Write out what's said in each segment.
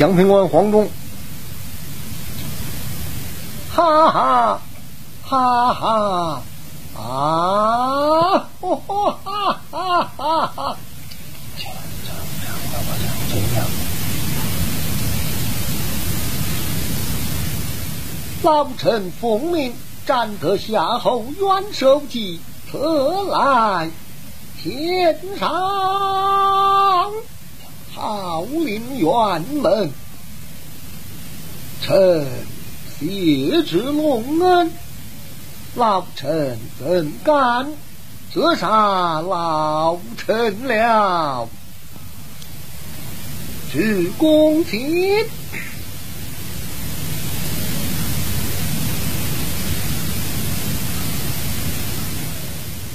杨平官黄忠，哈哈哈哈啊！哈哈哈哈哈！老臣奉命斩得夏侯元首级，特来天上。号令辕门，臣谢之隆恩，老臣怎敢折杀老臣了？至公卿，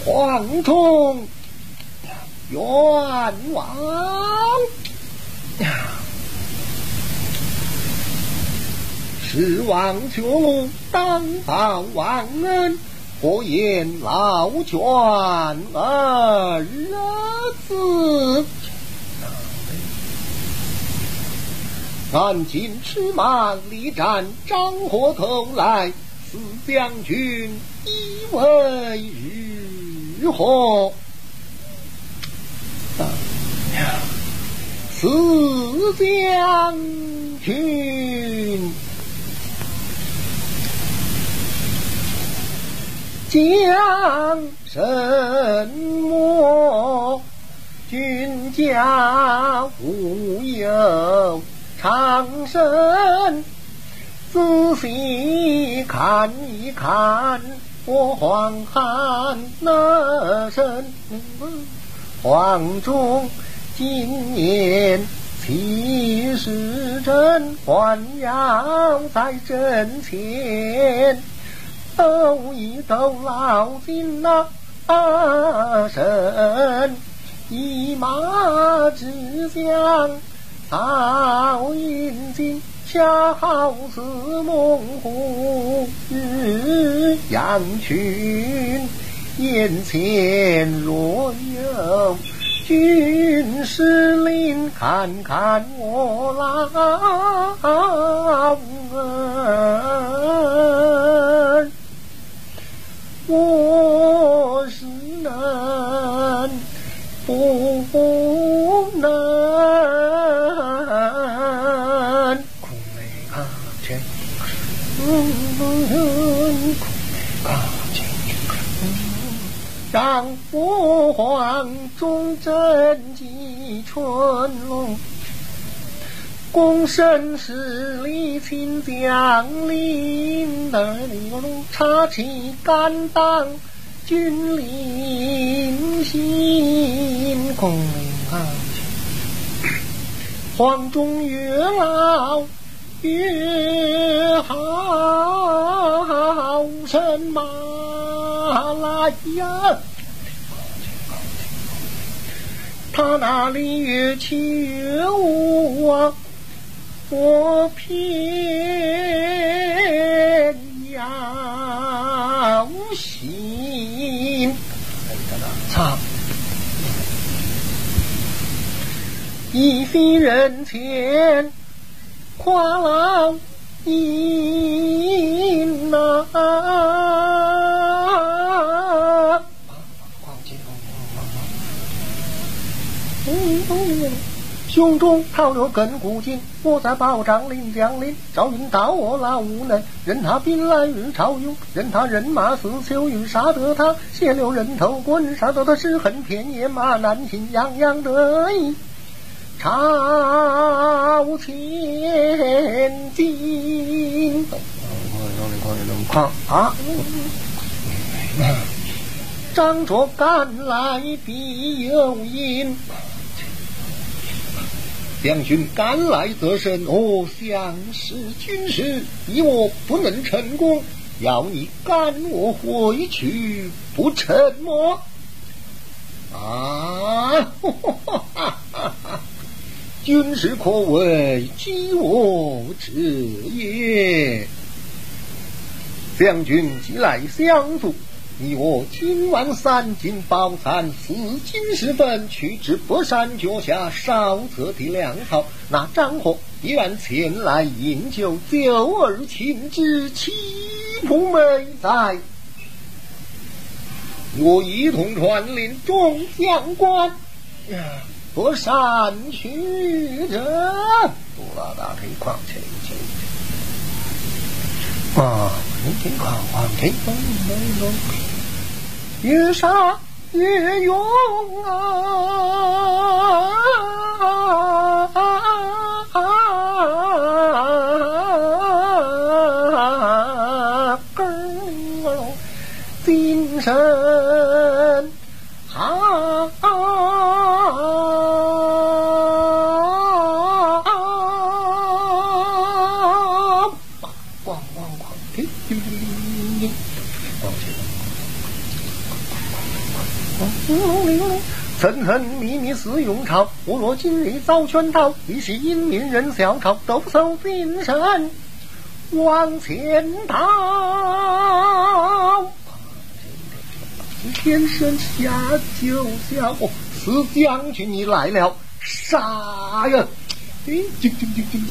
黄忠冤枉。十王绝路，当报王恩，何言老犬儿子？赶紧驰马力战张火头来，四将军以为如何？四将军。将什么？君家无有长生，仔细看一看我黄汉那身。黄忠今年七十真，还要在阵前。斗一斗老金那身，一马之将曹云金，恰好似猛虎羊群。眼前若有军师令，看看我老黄忠贞吉春龙。躬身施礼，请将领，那里插旗敢当军令行，功名啊！黄忠越老越好，什么来呀？他那里有情有我，我偏要无。唱，一飞人前夸老音呐、胸中套着根骨筋，我在保障领将领。赵云道我老无能，任他兵来如潮涌，任他人马似秋云，杀得他血流人头滚，杀得他尸横遍野马难行，洋洋得意朝前进。啊！张卓赶来必有因。将军赶来则胜，哦，相识军师，你我不能成功，要你赶我回去不成吗？啊！哈哈哈！哈军师可谓激我之也。将军既来相助，你我今晚三斤宝餐，四斤时分，去至佛山脚下烧泽的粮草。那张婆必然前来饮酒，酒儿请之，岂不美哉？我一同传令众将官，佛山去者，杜老大可以狂起来，啊，天狂狂天风隆隆，越杀越勇啊！精神玲珑玲珑层层密密似涌潮，我若今日遭圈套，一是英明人小靠，抖擞精神往前逃。天神下九霄，四将军你来了，杀呀！哎，进进进进。